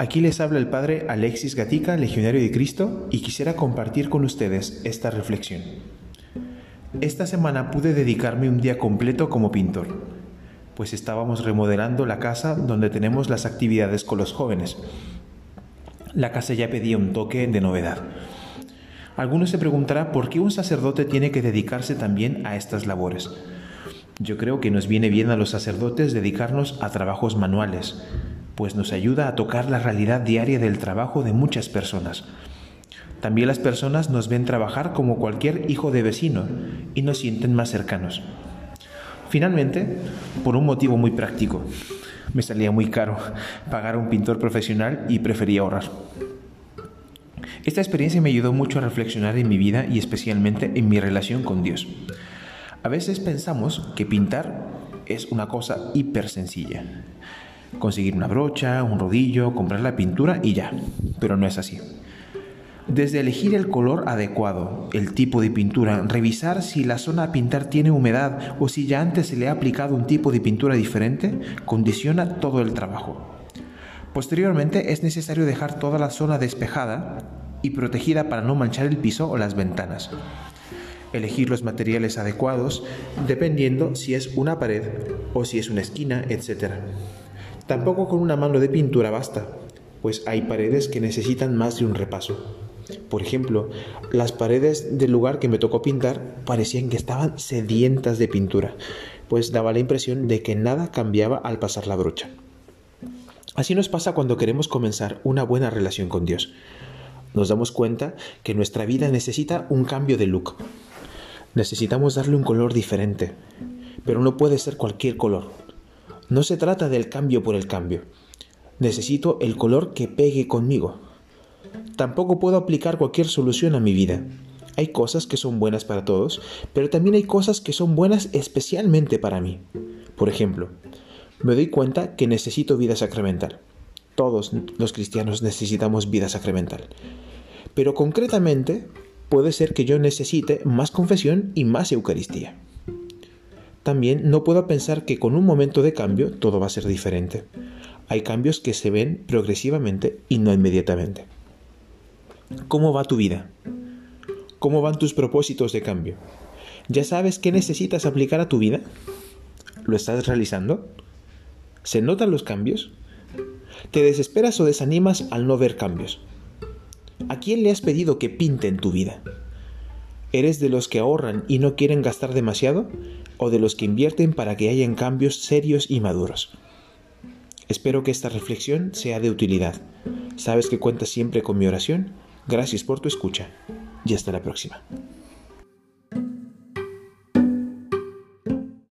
Aquí les habla el Padre Alexis Gatica, Legionario de Cristo, y quisiera compartir con ustedes esta reflexión. Esta semana pude dedicarme un día completo como pintor, pues estábamos remodelando la casa donde tenemos las actividades con los jóvenes. La casa ya pedía un toque de novedad. Algunos se preguntará por qué un sacerdote tiene que dedicarse también a estas labores. Yo creo que nos viene bien a los sacerdotes dedicarnos a trabajos manuales, pues nos ayuda a tocar la realidad diaria del trabajo de muchas personas. También las personas nos ven trabajar como cualquier hijo de vecino y nos sienten más cercanos. Finalmente, por un motivo muy práctico, me salía muy caro pagar a un pintor profesional y prefería ahorrar. Esta experiencia me ayudó mucho a reflexionar en mi vida y especialmente en mi relación con Dios. A veces pensamos que pintar es una cosa hiper sencilla conseguir una brocha, un rodillo, comprar la pintura y ya. Pero no es así. Desde elegir el color adecuado, el tipo de pintura, revisar si la zona a pintar tiene humedad o si ya antes se le ha aplicado un tipo de pintura diferente, condiciona todo el trabajo. Posteriormente es necesario dejar toda la zona despejada y protegida para no manchar el piso o las ventanas. Elegir los materiales adecuados dependiendo si es una pared o si es una esquina, etc. Tampoco con una mano de pintura basta, pues hay paredes que necesitan más de un repaso. Por ejemplo, las paredes del lugar que me tocó pintar parecían que estaban sedientas de pintura, pues daba la impresión de que nada cambiaba al pasar la brocha. Así nos pasa cuando queremos comenzar una buena relación con Dios. Nos damos cuenta que nuestra vida necesita un cambio de look. Necesitamos darle un color diferente, pero no puede ser cualquier color. No se trata del cambio por el cambio. Necesito el color que pegue conmigo. Tampoco puedo aplicar cualquier solución a mi vida. Hay cosas que son buenas para todos, pero también hay cosas que son buenas especialmente para mí. Por ejemplo, me doy cuenta que necesito vida sacramental. Todos los cristianos necesitamos vida sacramental. Pero concretamente, puede ser que yo necesite más confesión y más Eucaristía. También no puedo pensar que con un momento de cambio todo va a ser diferente. Hay cambios que se ven progresivamente y no inmediatamente. ¿Cómo va tu vida? ¿Cómo van tus propósitos de cambio? ¿Ya sabes qué necesitas aplicar a tu vida? ¿Lo estás realizando? ¿Se notan los cambios? ¿Te desesperas o desanimas al no ver cambios? ¿A quién le has pedido que pinte en tu vida? ¿Eres de los que ahorran y no quieren gastar demasiado? ¿O de los que invierten para que hayan cambios serios y maduros? Espero que esta reflexión sea de utilidad. Sabes que cuentas siempre con mi oración. Gracias por tu escucha y hasta la próxima.